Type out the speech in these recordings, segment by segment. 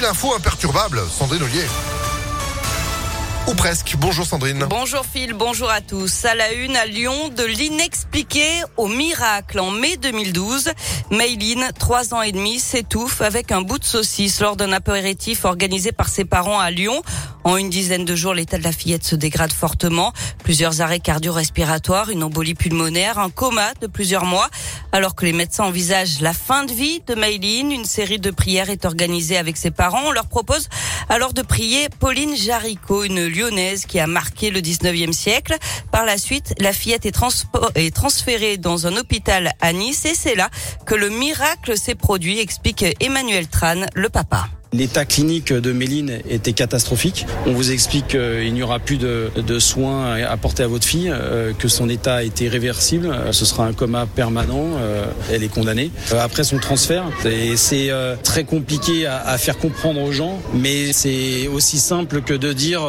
l'info imperturbable, Sandrine Ollier. Ou presque. Bonjour Sandrine. Bonjour Phil, bonjour à tous. À la une à Lyon, de l'inexpliqué au miracle. En mai 2012, Mayline, trois ans et demi, s'étouffe avec un bout de saucisse lors d'un apéritif organisé par ses parents à Lyon. En une dizaine de jours, l'état de la fillette se dégrade fortement. Plusieurs arrêts cardio-respiratoires, une embolie pulmonaire, un coma de plusieurs mois. Alors que les médecins envisagent la fin de vie de Mayline, une série de prières est organisée avec ses parents. On leur propose alors de prier Pauline Jaricot, une lyonnaise qui a marqué le 19e siècle. Par la suite, la fillette est, est transférée dans un hôpital à Nice et c'est là que le miracle s'est produit, explique Emmanuel Tran, le papa. L'état clinique de Méline était catastrophique. On vous explique qu'il n'y aura plus de, de, soins apportés à votre fille, euh, que son état est irréversible. Euh, ce sera un coma permanent. Euh, elle est condamnée. Après son transfert, c'est très compliqué à, faire comprendre aux gens, mais c'est aussi simple que de dire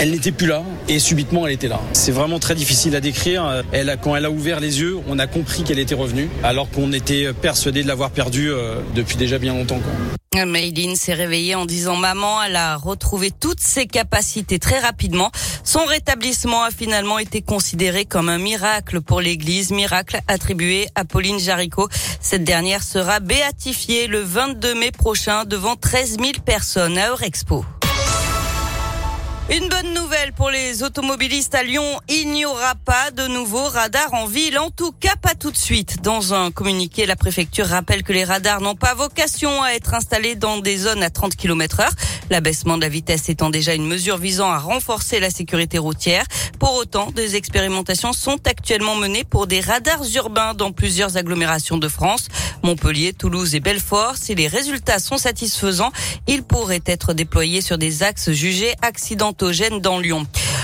elle n'était plus là et subitement elle était là. C'est vraiment très difficile à décrire. Elle, quand elle a ouvert les yeux, on a compris qu'elle était revenue, alors qu'on était persuadé de l'avoir perdue euh, depuis déjà bien longtemps. Quoi. Maïline s'est réveillée en disant maman, elle a retrouvé toutes ses capacités très rapidement. Son rétablissement a finalement été considéré comme un miracle pour l'église, miracle attribué à Pauline Jaricot. Cette dernière sera béatifiée le 22 mai prochain devant 13 000 personnes à Eurexpo. Une bonne nouvelle pour les automobilistes à Lyon, il n'y aura pas de nouveaux radars en ville, en tout cas pas tout de suite. Dans un communiqué, la préfecture rappelle que les radars n'ont pas vocation à être installés dans des zones à 30 km heure, l'abaissement de la vitesse étant déjà une mesure visant à renforcer la sécurité routière. Pour autant, des expérimentations sont actuellement menées pour des radars urbains dans plusieurs agglomérations de France, Montpellier, Toulouse et Belfort. Si les résultats sont satisfaisants, ils pourraient être déployés sur des axes jugés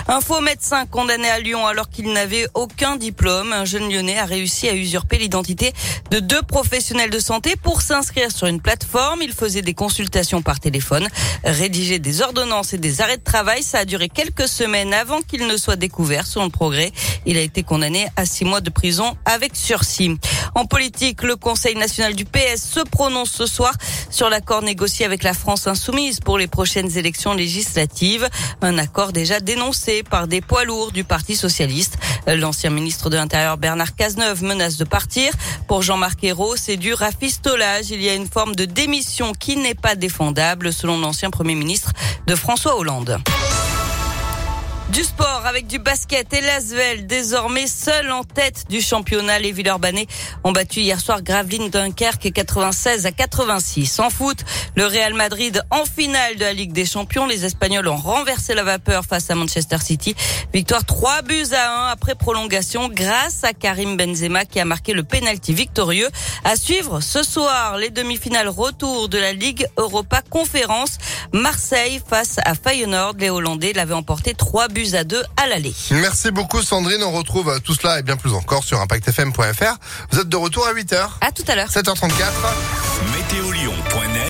Un faux médecin condamné à Lyon alors qu'il n'avait aucun diplôme. Un jeune lyonnais a réussi à usurper l'identité de deux professionnels de santé pour s'inscrire sur une plateforme. Il faisait des consultations par téléphone, rédiger des ordonnances et des arrêts de travail. Ça a duré quelques semaines avant qu'il ne soit découvert. Selon le progrès, il a été condamné à six mois de prison avec sursis. En politique, le Conseil national du PS se prononce ce soir sur l'accord négocié avec la France insoumise pour les prochaines élections législatives. Un accord déjà dénoncé par des poids lourds du Parti socialiste. L'ancien ministre de l'Intérieur Bernard Cazeneuve menace de partir. Pour Jean-Marc Ayrault, c'est du rafistolage. Il y a une forme de démission qui n'est pas défendable, selon l'ancien Premier ministre de François Hollande. Du sport avec du basket et Lasvel désormais seul en tête du championnat. Les Villeurbanais ont battu hier soir Gravelines Dunkerque 96 à 86. En foot, le Real Madrid en finale de la Ligue des Champions. Les Espagnols ont renversé la vapeur face à Manchester City. Victoire 3 buts à 1 après prolongation grâce à Karim Benzema qui a marqué le penalty victorieux. À suivre ce soir les demi-finales retour de la Ligue Europa Conférence. Marseille face à Feyenoord. Les Hollandais l'avaient emporté 3 buts buts à deux à l'aller. Merci beaucoup Sandrine. On retrouve tout cela et bien plus encore sur impactfm.fr. Vous êtes de retour à 8h. À tout à l'heure. 7h34. Météo